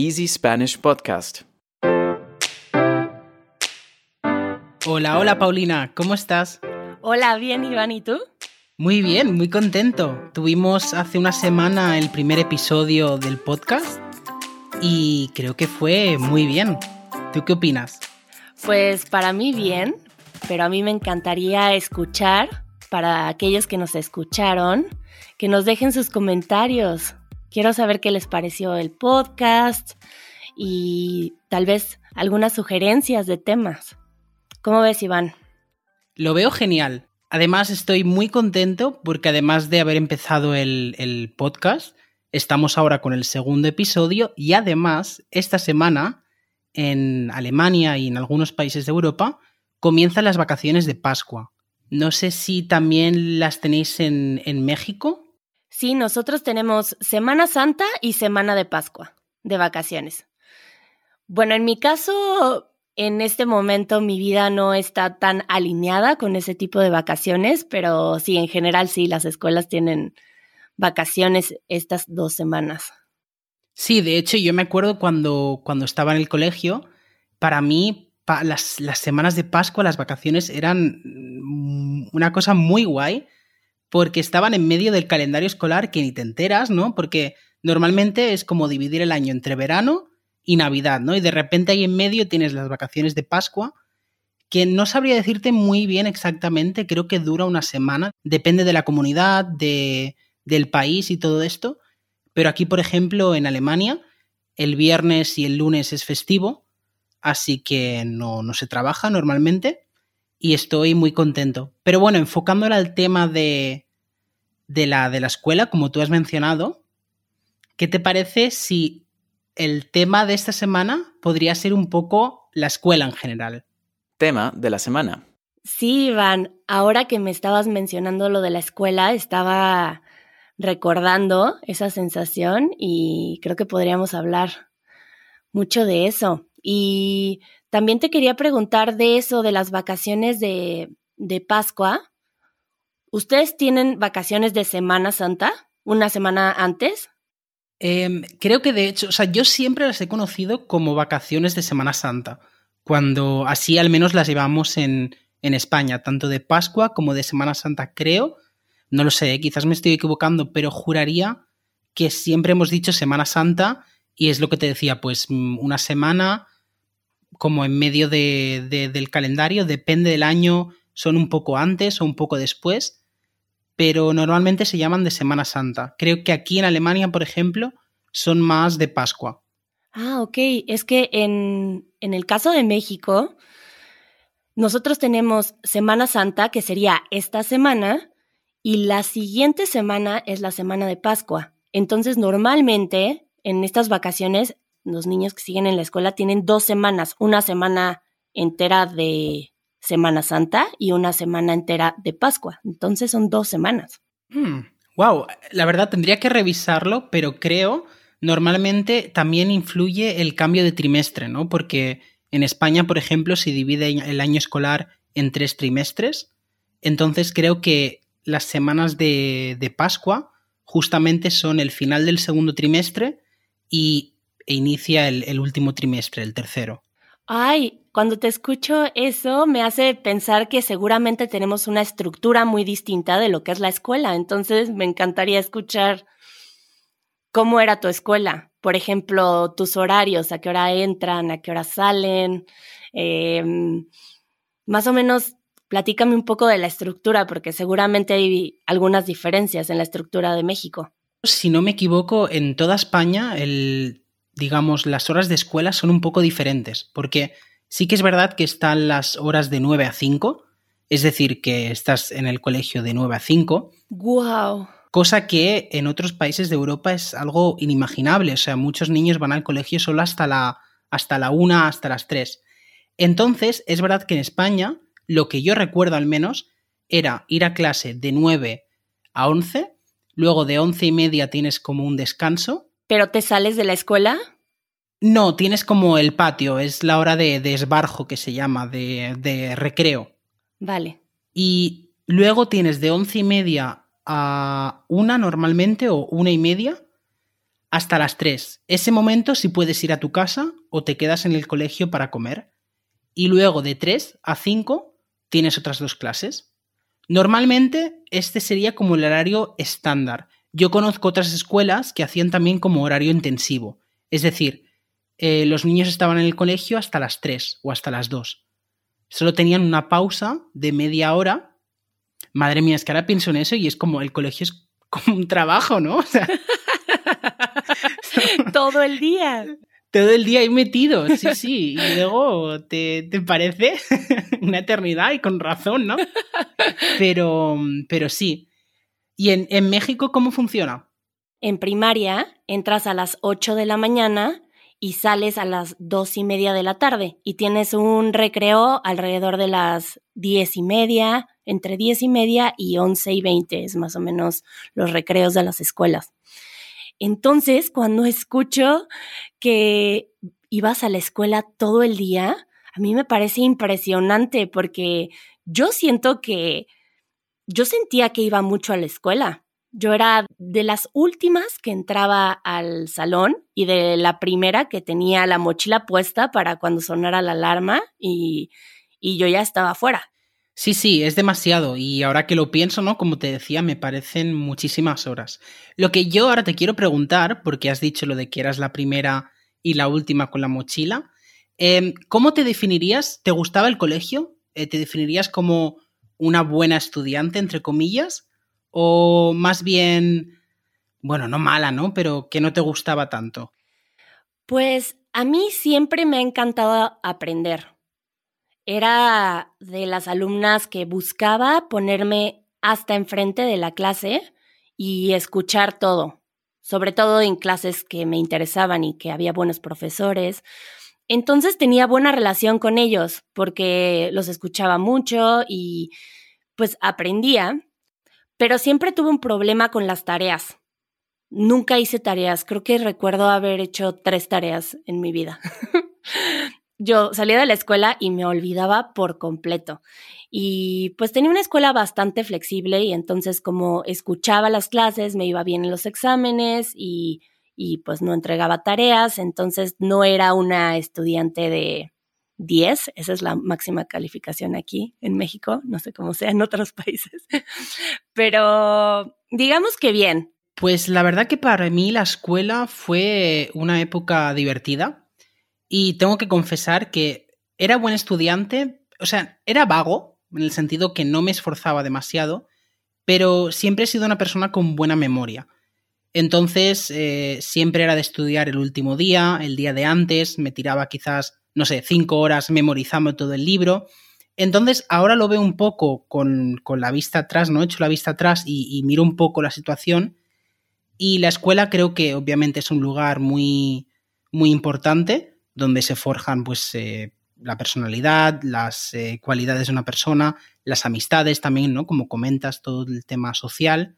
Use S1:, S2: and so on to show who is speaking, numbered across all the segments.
S1: Easy Spanish Podcast.
S2: Hola, hola Paulina, ¿cómo estás?
S3: Hola, bien Iván, ¿y tú?
S2: Muy bien, muy contento. Tuvimos hace una semana el primer episodio del podcast y creo que fue muy bien. ¿Tú qué opinas?
S3: Pues para mí bien, pero a mí me encantaría escuchar, para aquellos que nos escucharon, que nos dejen sus comentarios. Quiero saber qué les pareció el podcast y tal vez algunas sugerencias de temas. ¿Cómo ves, Iván?
S2: Lo veo genial. Además, estoy muy contento porque además de haber empezado el, el, podcast, estamos ahora con el segundo episodio y además, esta semana, en Alemania y en algunos países de Europa, comienzan las vacaciones de Pascua. No sé si también las tenéis en, en México.
S3: Sí, nosotros tenemos Semana Santa y Semana de Pascua de vacaciones. Bueno, en mi caso, en este momento mi vida no está tan alineada con ese tipo de vacaciones, pero sí, en general sí, las escuelas tienen vacaciones estas dos semanas.
S2: Sí, de hecho yo me acuerdo cuando, cuando estaba en el colegio, para mí las, las semanas de Pascua, las vacaciones eran una cosa muy guay porque estaban en medio del calendario escolar que ni te enteras, ¿no? Porque normalmente es como dividir el año entre verano y Navidad, ¿no? Y de repente ahí en medio tienes las vacaciones de Pascua, que no sabría decirte muy bien exactamente, creo que dura una semana, depende de la comunidad, de, del país y todo esto, pero aquí, por ejemplo, en Alemania, el viernes y el lunes es festivo, así que no, no se trabaja normalmente y estoy muy contento. Pero bueno, enfocándola al tema de, de, la, de la escuela, como tú has mencionado, ¿qué te parece si el tema de esta semana podría ser un poco la escuela en general?
S1: Tema de la semana.
S3: Sí, Iván, ahora que me estabas mencionando lo de la escuela, estaba recordando esa sensación y creo que podríamos hablar mucho de eso. Y también te quería preguntar de eso, de las vacaciones de, de Pascua. ¿Ustedes tienen vacaciones de Semana Santa? ¿Una semana antes?
S2: Eh, creo que de hecho, o sea, yo siempre las he conocido como vacaciones de Semana Santa, cuando así al menos las llevamos en, en España, tanto de Pascua como de Semana Santa, creo. No lo sé, quizás me estoy equivocando, pero juraría que siempre hemos dicho Semana Santa y es lo que te decía, pues mm, una semana como en medio de, de, del calendario, depende del año, son un poco antes o un poco después, pero normalmente se llaman de Semana Santa. Creo que aquí en Alemania, por ejemplo, son más de Pascua.
S3: Ah, ok. Es que en, en el caso de México, nosotros tenemos Semana Santa, que sería esta semana, y la siguiente semana es la semana de Pascua. Entonces, normalmente en estas vacaciones los niños que siguen en la escuela tienen dos semanas, una semana entera de Semana Santa y una semana entera de Pascua. Entonces son dos semanas.
S2: Hmm. Wow, la verdad tendría que revisarlo, pero creo normalmente también influye el cambio de trimestre, ¿no? Porque en España, por ejemplo, se divide el año escolar en tres trimestres. Entonces creo que las semanas de, de Pascua justamente son el final del segundo trimestre y e inicia el, el último trimestre, el tercero.
S3: Ay, cuando te escucho eso me hace pensar que seguramente tenemos una estructura muy distinta de lo que es la escuela. Entonces me encantaría escuchar cómo era tu escuela. Por ejemplo, tus horarios, a qué hora entran, a qué hora salen. Eh, más o menos, platícame un poco de la estructura, porque seguramente hay algunas diferencias en la estructura de México.
S2: Si no me equivoco, en toda España el digamos, las horas de escuela son un poco diferentes, porque sí que es verdad que están las horas de 9 a 5, es decir, que estás en el colegio de 9 a 5.
S3: ¡Wow!
S2: Cosa que en otros países de Europa es algo inimaginable, o sea, muchos niños van al colegio solo hasta la, hasta la 1, hasta las 3. Entonces, es verdad que en España, lo que yo recuerdo al menos, era ir a clase de 9 a 11, luego de 11 y media tienes como un descanso,
S3: ¿Pero te sales de la escuela?
S2: No, tienes como el patio, es la hora de, de esbarjo que se llama, de, de, recreo.
S3: Vale.
S2: Y luego tienes de once y media a una normalmente o una y media, hasta las 3. Ese momento si puedes ir a tu casa o te quedas en el colegio para comer. Y luego de 3 a 5 tienes otras dos clases. Normalmente este sería como el horario estándar. Yo conozco otras escuelas que hacían también como horario intensivo. Es decir, eh, los niños estaban en el colegio hasta las 3 o hasta las 2. Solo tenían una pausa de media hora. Madre mía, es que ahora pienso en eso y es como el colegio es como un trabajo, ¿no? O sea,
S3: Todo el día.
S2: todo el día ahí metido, sí, sí. Y luego te, te parece una eternidad y con razón, ¿no? Pero, pero sí. ¿Y en, en México cómo funciona?
S3: En primaria entras a las 8 de la mañana y sales a las dos y media de la tarde y tienes un recreo alrededor de las diez y media, entre diez y media y once y veinte es más o menos los recreos de las escuelas. Entonces, cuando escucho que ibas a la escuela todo el día, a mí me parece impresionante porque yo siento que yo sentía que iba mucho a la escuela. Yo era de las últimas que entraba al salón y de la primera que tenía la mochila puesta para cuando sonara la alarma y, y yo ya estaba fuera.
S2: Sí, sí, es demasiado. Y ahora que lo pienso, ¿no? Como te decía, me parecen muchísimas horas. Lo que yo ahora te quiero preguntar, porque has dicho lo de que eras la primera y la última con la mochila, eh, ¿cómo te definirías? ¿Te gustaba el colegio? Eh, ¿Te definirías como una buena estudiante, entre comillas? ¿O más bien, bueno, no mala, ¿no? Pero que no te gustaba tanto.
S3: Pues a mí siempre me ha encantado aprender. Era de las alumnas que buscaba ponerme hasta enfrente de la clase y escuchar todo, sobre todo en clases que me interesaban y que había buenos profesores. Entonces tenía buena relación con ellos porque los escuchaba mucho y pues aprendía, pero siempre tuve un problema con las tareas. Nunca hice tareas, creo que recuerdo haber hecho tres tareas en mi vida. Yo salía de la escuela y me olvidaba por completo. Y pues tenía una escuela bastante flexible y entonces como escuchaba las clases, me iba bien en los exámenes y, y pues no entregaba tareas, entonces no era una estudiante de 10, esa es la máxima calificación aquí en México, no sé cómo sea en otros países, pero digamos que bien.
S2: Pues la verdad que para mí la escuela fue una época divertida y tengo que confesar que era buen estudiante, o sea, era vago, en el sentido que no me esforzaba demasiado, pero siempre he sido una persona con buena memoria. Entonces, eh, siempre era de estudiar el último día, el día de antes, me tiraba quizás, no sé, cinco horas memorizando todo el libro. Entonces, ahora lo veo un poco con, con la vista atrás, ¿no? He hecho la vista atrás y, miro un poco la situación. Y la escuela creo que obviamente es un lugar muy, muy importante, donde se forjan, pues, eh, la personalidad, las eh, cualidades de una persona, las amistades también, ¿no? Como comentas, todo el tema social.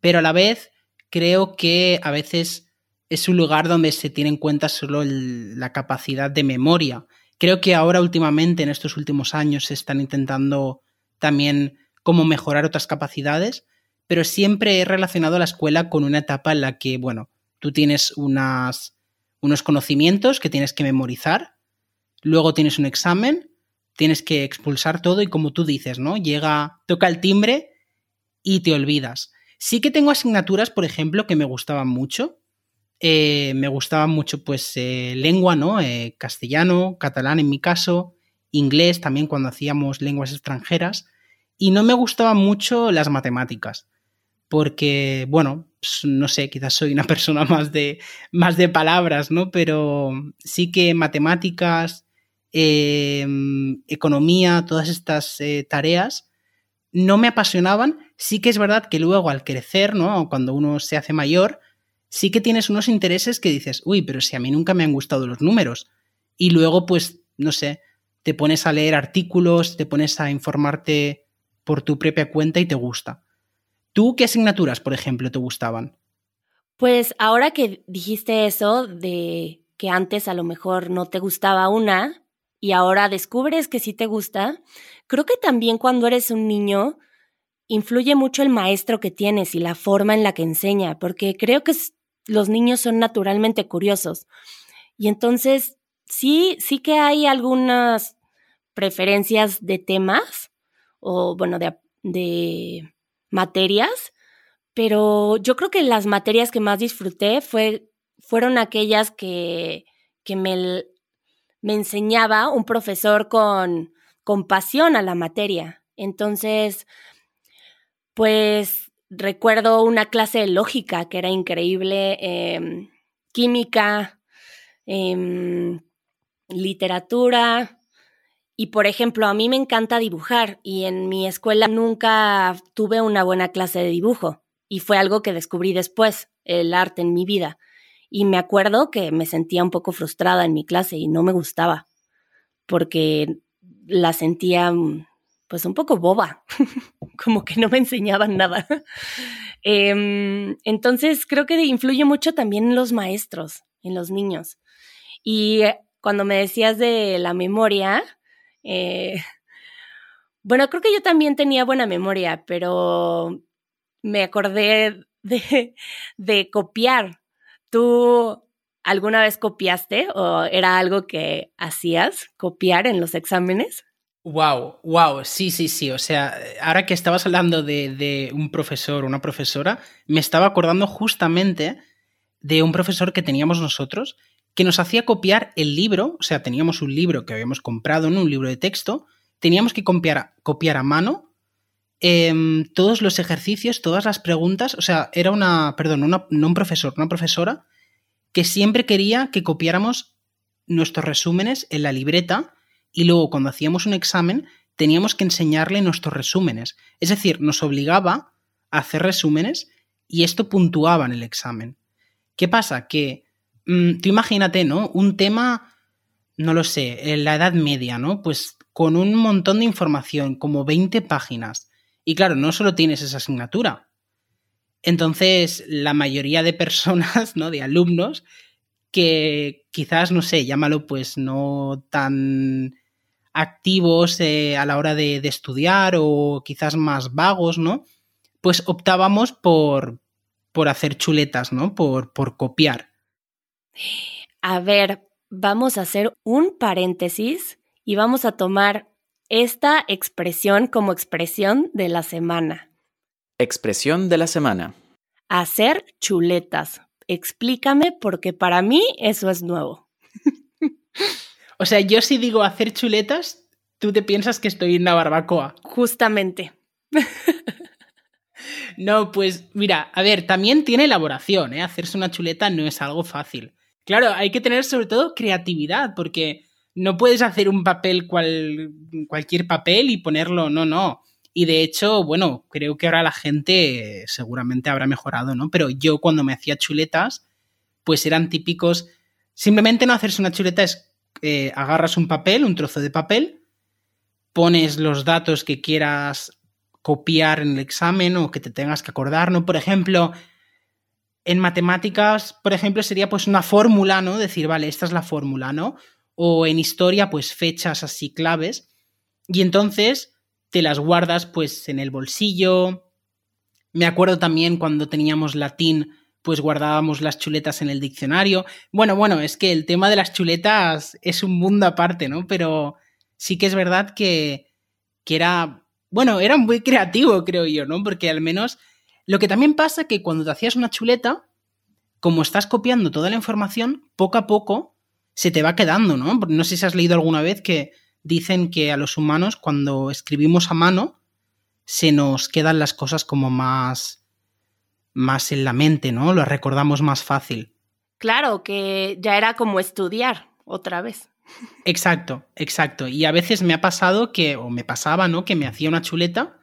S2: Pero a la vez, creo que a veces es un lugar donde se tiene en cuenta solo la capacidad de memoria. Creo que ahora últimamente, en estos últimos años, se están intentando también cómo mejorar otras capacidades, pero siempre he relacionado la escuela con una etapa en la que, bueno, tú tienes unos conocimientos que tienes que memorizar, luego tienes un examen, tienes que expulsar todo y como tú dices, ¿no? Llega, toca el timbre y te olvidas. Sí que tengo asignaturas, por ejemplo, que me gustaban mucho. Eh, me gustaba mucho, pues, eh, lengua, ¿no? Eh, castellano, catalán en mi caso, inglés también cuando hacíamos lenguas extranjeras. Y no me gustaban mucho las matemáticas. Porque, bueno, pues, no sé, quizás soy una persona más de, más de palabras, ¿no? Pero sí que matemáticas, economía, todas estas tareas no me apasionaban. Sí que es verdad que luego al crecer, ¿no? Cuando uno se hace mayor, sí que tienes unos intereses que dices, uy, pero si a mí nunca me han gustado los números. Y luego, pues, no sé, te pones a leer artículos, te pones a informarte por tu propia cuenta y te gusta. ¿Tú qué asignaturas, por ejemplo, te gustaban?
S3: Pues ahora que dijiste eso de que antes a lo mejor no te gustaba una y ahora descubres que sí te gusta, creo que también cuando eres un niño influye mucho el maestro que tienes y la forma en la que enseña, porque creo que los niños son naturalmente curiosos. Y entonces, sí, sí que hay algunas preferencias de temas o, bueno, de, de materias, pero yo creo que las materias que más disfruté fue, fueron aquellas que, que me, me enseñaba un profesor con, con pasión a la materia. Entonces, pues recuerdo una clase de lógica que era increíble, em, química, em, literatura. Y por ejemplo, a mí me encanta dibujar y en mi escuela nunca tuve una buena clase de dibujo y fue algo que descubrí después, el arte en mi vida. Y me acuerdo que me sentía un poco frustrada en mi clase y no me gustaba porque la sentía mm, pues un poco boba, como que no me enseñaban nada. Em, entonces creo que influye mucho también en los maestros, en los niños. Y cuando me decías de la memoria, eh, bueno, creo que yo también tenía buena memoria, pero me acordé de copiar. ¿Tú alguna vez copiaste o era algo que hacías, copiar en los exámenes?
S2: Wow, wow, sí, sí, sí. O sea, ahora que estabas hablando de, un profesor o una profesora, me estaba acordando justamente de un profesor que teníamos nosotros que nos hacía copiar el libro, o sea, teníamos un libro que habíamos comprado, en un libro de texto, teníamos que copiar, copiar a mano em, todos los ejercicios, todas las preguntas, o sea, era una, perdón, no un profesor, una profesora, que siempre quería que copiáramos nuestros resúmenes en la libreta y luego cuando hacíamos un examen teníamos que enseñarle nuestros resúmenes. Es decir, nos obligaba a hacer resúmenes y esto puntuaba en el examen. ¿Qué pasa? Que mm, tú imagínate, ¿no? Un tema, no lo sé, en la Edad Media, ¿no? Pues con un montón de información, como 20 páginas. Y claro, no solo tienes esa asignatura. Entonces, la mayoría de personas, ¿no? De alumnos, que quizás, no sé, llámalo pues no tan activos eh, a la hora de, estudiar o quizás más vagos, ¿no? Pues optábamos por, por hacer chuletas, ¿no? Por, por copiar.
S3: A ver, vamos a hacer un paréntesis y vamos a tomar esta expresión como expresión de la semana.
S1: Expresión de la semana.
S3: Hacer chuletas. Explícame porque para mí eso es nuevo.
S2: O sea, yo si digo hacer chuletas, tú te piensas que estoy en la barbacoa.
S3: Justamente.
S2: no, pues mira, a ver, también tiene elaboración, ¿eh? Hacerse una chuleta no es algo fácil. Claro, hay que tener sobre todo creatividad, porque no puedes hacer un papel cual, cualquier papel y ponerlo, no, no. Y de hecho, bueno, creo que ahora la gente seguramente habrá mejorado, ¿no? Pero yo cuando me hacía chuletas, pues eran típicos. Simplemente no hacerse una chuleta es eh, agarras un papel, un trozo de papel, pones los datos que quieras copiar en el examen o que te tengas que acordar, ¿no? Por ejemplo, en matemáticas, por ejemplo, sería pues una fórmula, ¿no? Decir, vale, esta es la fórmula, ¿no? O en historia, pues fechas así claves. Y entonces te las guardas pues en el bolsillo. Me acuerdo también cuando teníamos latín, pues guardábamos las chuletas en el diccionario. Bueno, bueno, es que el tema de las chuletas es un mundo aparte, ¿no? Pero sí que es verdad que, que era, bueno, era muy creativo, creo yo, ¿no? Porque al menos lo que también pasa es que cuando te hacías una chuleta, como estás copiando toda la información, poco a poco se te va quedando, ¿no? No sé si has leído alguna vez que dicen que a los humanos cuando escribimos a mano se nos quedan las cosas como más más en la mente, ¿no? Lo recordamos más fácil.
S3: Claro, que ya era como estudiar otra vez.
S2: Exacto, exacto. Y a veces me ha pasado que, o me pasaba, ¿no? Que me hacía una chuleta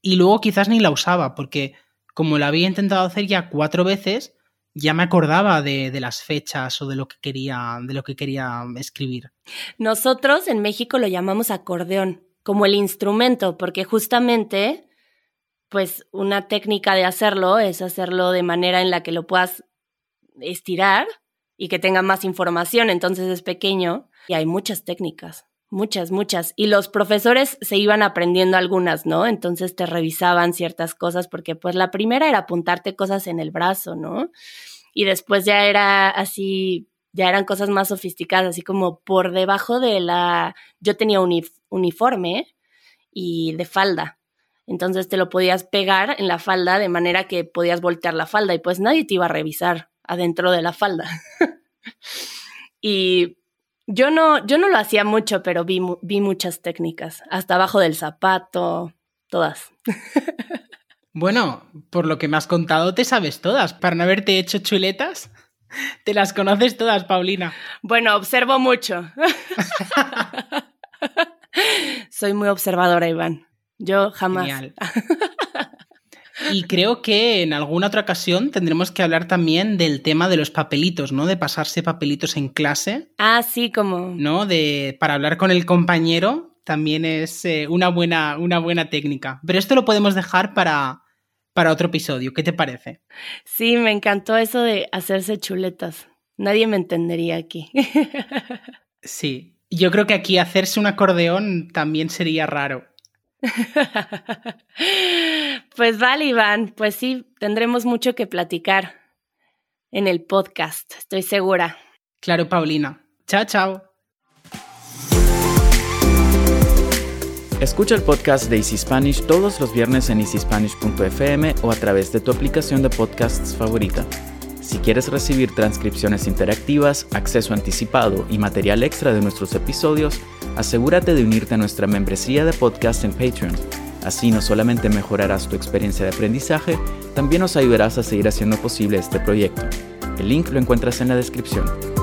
S2: y luego quizás ni la usaba, porque como la había intentado hacer ya cuatro veces, ya me acordaba de, de, las fechas o de lo que quería, de lo que quería escribir.
S3: Nosotros en México lo llamamos acordeón, como el instrumento, porque justamente pues una técnica de hacerlo es hacerlo de manera en la que lo puedas estirar y que tenga más información, entonces es pequeño y hay muchas técnicas, muchas, muchas. Y los profesores se iban aprendiendo algunas, ¿no? Entonces te revisaban ciertas cosas porque pues la primera era apuntarte cosas en el brazo, ¿no? Y después ya era así, ya eran cosas más sofisticadas, así como por debajo de la... Yo tenía un uniforme y de falda. Entonces te lo podías pegar en la falda de manera que podías voltear la falda y pues nadie te iba a revisar adentro de la falda. y yo no, yo no lo hacía mucho, pero vi, vi muchas técnicas, hasta abajo del zapato, todas.
S2: bueno, por lo que me has contado, te sabes todas. Para no haberte hecho chuletas, te las conoces todas, Paulina.
S3: Bueno, observo mucho. Soy muy observadora, Iván. Yo jamás.
S2: Y creo que en alguna otra ocasión tendremos que hablar también del tema de los papelitos, ¿no? De pasarse papelitos en clase.
S3: Ah, sí, como.
S2: ¿No? De para hablar con el compañero también es eh, una, buena, una buena técnica. Pero esto lo podemos dejar para, para otro episodio. ¿Qué te parece?
S3: Sí, me encantó eso de hacerse chuletas. Nadie me entendería aquí.
S2: sí, yo creo que aquí hacerse un acordeón también sería raro.
S3: pues vale, Iván, pues sí, tendremos mucho que platicar en el podcast, estoy segura.
S2: Claro, Paulina. Chao, chao.
S1: Escucha el podcast de Easy Spanish todos los viernes en easyspanish.fm o a través de tu aplicación de podcasts favorita. Si quieres recibir transcripciones interactivas, acceso anticipado y material extra de nuestros episodios, asegúrate de unirte a nuestra membresía de podcast en Patreon. Así no solamente mejorarás tu experiencia de aprendizaje, también nos ayudarás a seguir haciendo posible este proyecto. El link lo encuentras en la descripción.